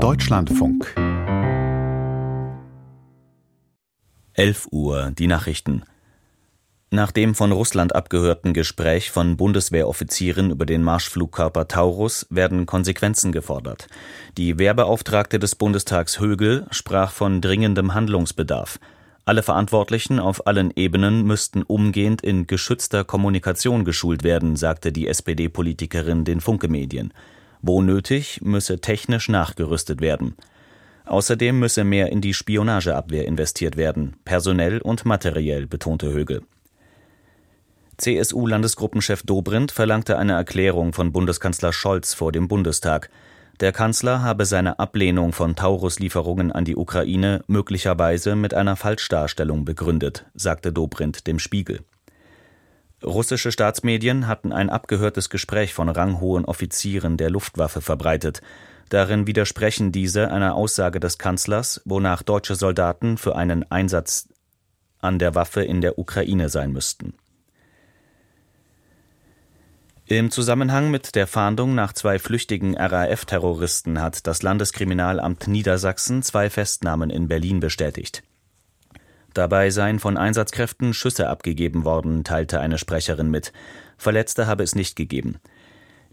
Deutschlandfunk 11 Uhr, die Nachrichten. Nach dem von Russland abgehörten Gespräch von Bundeswehroffizieren über den Marschflugkörper Taurus werden Konsequenzen gefordert. Die Wehrbeauftragte des Bundestags Högel sprach von dringendem Handlungsbedarf. Alle Verantwortlichen auf allen Ebenen müssten umgehend in geschützter Kommunikation geschult werden, sagte die SPD-Politikerin den Funke-Medien. Wo nötig, müsse technisch nachgerüstet werden. Außerdem müsse mehr in die Spionageabwehr investiert werden, personell und materiell, betonte Högel. CSU-Landesgruppenchef Dobrindt verlangte eine Erklärung von Bundeskanzler Scholz vor dem Bundestag. Der Kanzler habe seine Ablehnung von Taurus-Lieferungen an die Ukraine möglicherweise mit einer Falschdarstellung begründet, sagte Dobrindt dem Spiegel. Russische Staatsmedien hatten ein abgehörtes Gespräch von ranghohen Offizieren der Luftwaffe verbreitet. Darin widersprechen diese einer Aussage des Kanzlers, wonach deutsche Soldaten für einen Einsatz an der Waffe in der Ukraine sein müssten. Im Zusammenhang mit der Fahndung nach zwei flüchtigen RAF-Terroristen hat das Landeskriminalamt Niedersachsen zwei Festnahmen in Berlin bestätigt. Dabei seien von Einsatzkräften Schüsse abgegeben worden, teilte eine Sprecherin mit. Verletzte habe es nicht gegeben.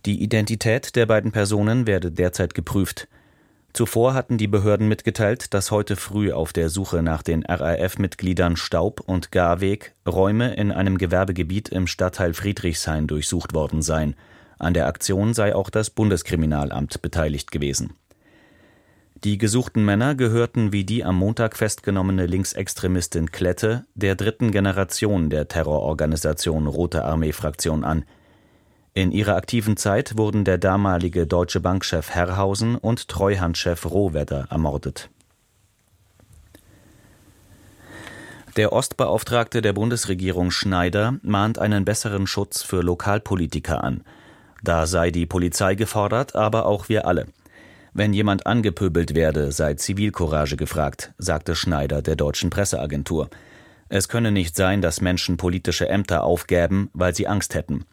Die Identität der beiden Personen werde derzeit geprüft. Zuvor hatten die Behörden mitgeteilt, dass heute früh auf der Suche nach den RAF-Mitgliedern Staub und Garweg Räume in einem Gewerbegebiet im Stadtteil Friedrichshain durchsucht worden seien. An der Aktion sei auch das Bundeskriminalamt beteiligt gewesen. Die gesuchten Männer gehörten wie die am Montag festgenommene Linksextremistin Klette der dritten Generation der Terrororganisation Rote Armee Fraktion an. In ihrer aktiven Zeit wurden der damalige Deutsche Bankchef Herrhausen und Treuhandchef Rohwedder ermordet. Der Ostbeauftragte der Bundesregierung Schneider mahnt einen besseren Schutz für Lokalpolitiker an. Da sei die Polizei gefordert, aber auch wir alle. Wenn jemand angepöbelt werde, sei Zivilcourage gefragt, sagte Schneider der deutschen Presseagentur. Es könne nicht sein, dass Menschen politische Ämter aufgäben, weil sie Angst hätten.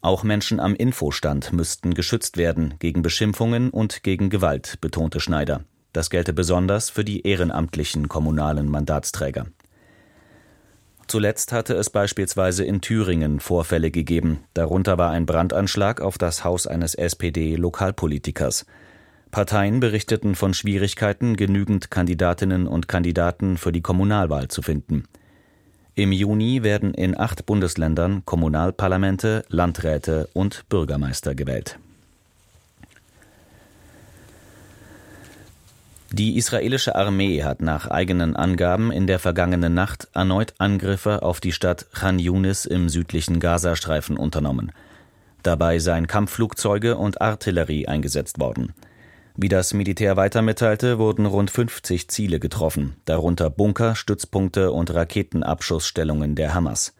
Auch Menschen am Infostand müssten geschützt werden gegen Beschimpfungen und gegen Gewalt, betonte Schneider. Das gelte besonders für die ehrenamtlichen kommunalen Mandatsträger. Zuletzt hatte es beispielsweise in Thüringen Vorfälle gegeben. Darunter war ein Brandanschlag auf das Haus eines SPD-Lokalpolitikers. Parteien berichteten von Schwierigkeiten, genügend Kandidatinnen und Kandidaten für die Kommunalwahl zu finden. Im Juni werden in acht Bundesländern Kommunalparlamente, Landräte und Bürgermeister gewählt. Die israelische Armee hat nach eigenen Angaben in der vergangenen Nacht erneut Angriffe auf die Stadt Khan Yunis im südlichen Gazastreifen unternommen. Dabei seien Kampfflugzeuge und Artillerie eingesetzt worden. Wie das Militär weiter mitteilte, wurden rund 50 Ziele getroffen, darunter Bunker, Stützpunkte und Raketenabschussstellungen der Hamas.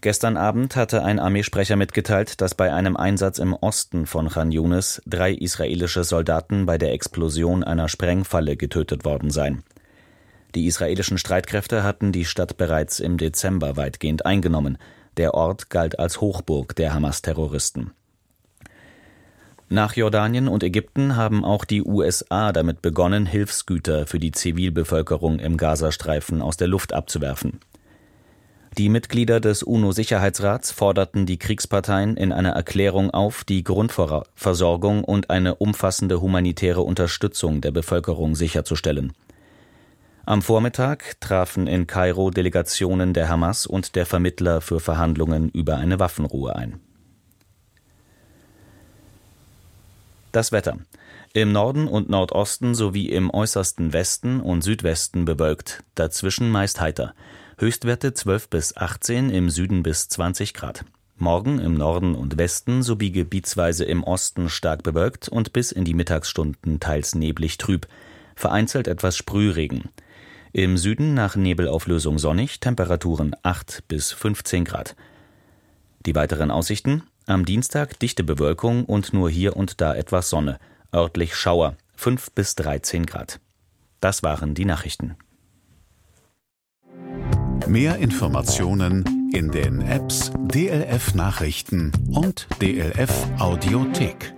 Gestern Abend hatte ein Armeesprecher mitgeteilt, dass bei einem Einsatz im Osten von Khan Yunis drei israelische Soldaten bei der Explosion einer Sprengfalle getötet worden seien. Die israelischen Streitkräfte hatten die Stadt bereits im Dezember weitgehend eingenommen. Der Ort galt als Hochburg der Hamas-Terroristen. Nach Jordanien und Ägypten haben auch die USA damit begonnen, Hilfsgüter für die Zivilbevölkerung im Gazastreifen aus der Luft abzuwerfen. Die Mitglieder des UNO-Sicherheitsrats forderten die Kriegsparteien in einer Erklärung auf, die Grundversorgung und eine umfassende humanitäre Unterstützung der Bevölkerung sicherzustellen. Am Vormittag trafen in Kairo Delegationen der Hamas und der Vermittler für Verhandlungen über eine Waffenruhe ein. Das Wetter. Im Norden und Nordosten sowie im äußersten Westen und Südwesten bewölkt, dazwischen meist heiter. Höchstwerte 12 bis 18, im Süden bis 20 Grad. Morgen im Norden und Westen sowie gebietsweise im Osten stark bewölkt und bis in die Mittagsstunden teils neblig trüb. Vereinzelt etwas Sprühregen. Im Süden nach Nebelauflösung sonnig, Temperaturen 8 bis 15 Grad. Die weiteren Aussichten am Dienstag dichte Bewölkung und nur hier und da etwas Sonne, örtlich Schauer, 5 bis 13 Grad. Das waren die Nachrichten. Mehr Informationen in den Apps DLF Nachrichten und DLF Audiothek.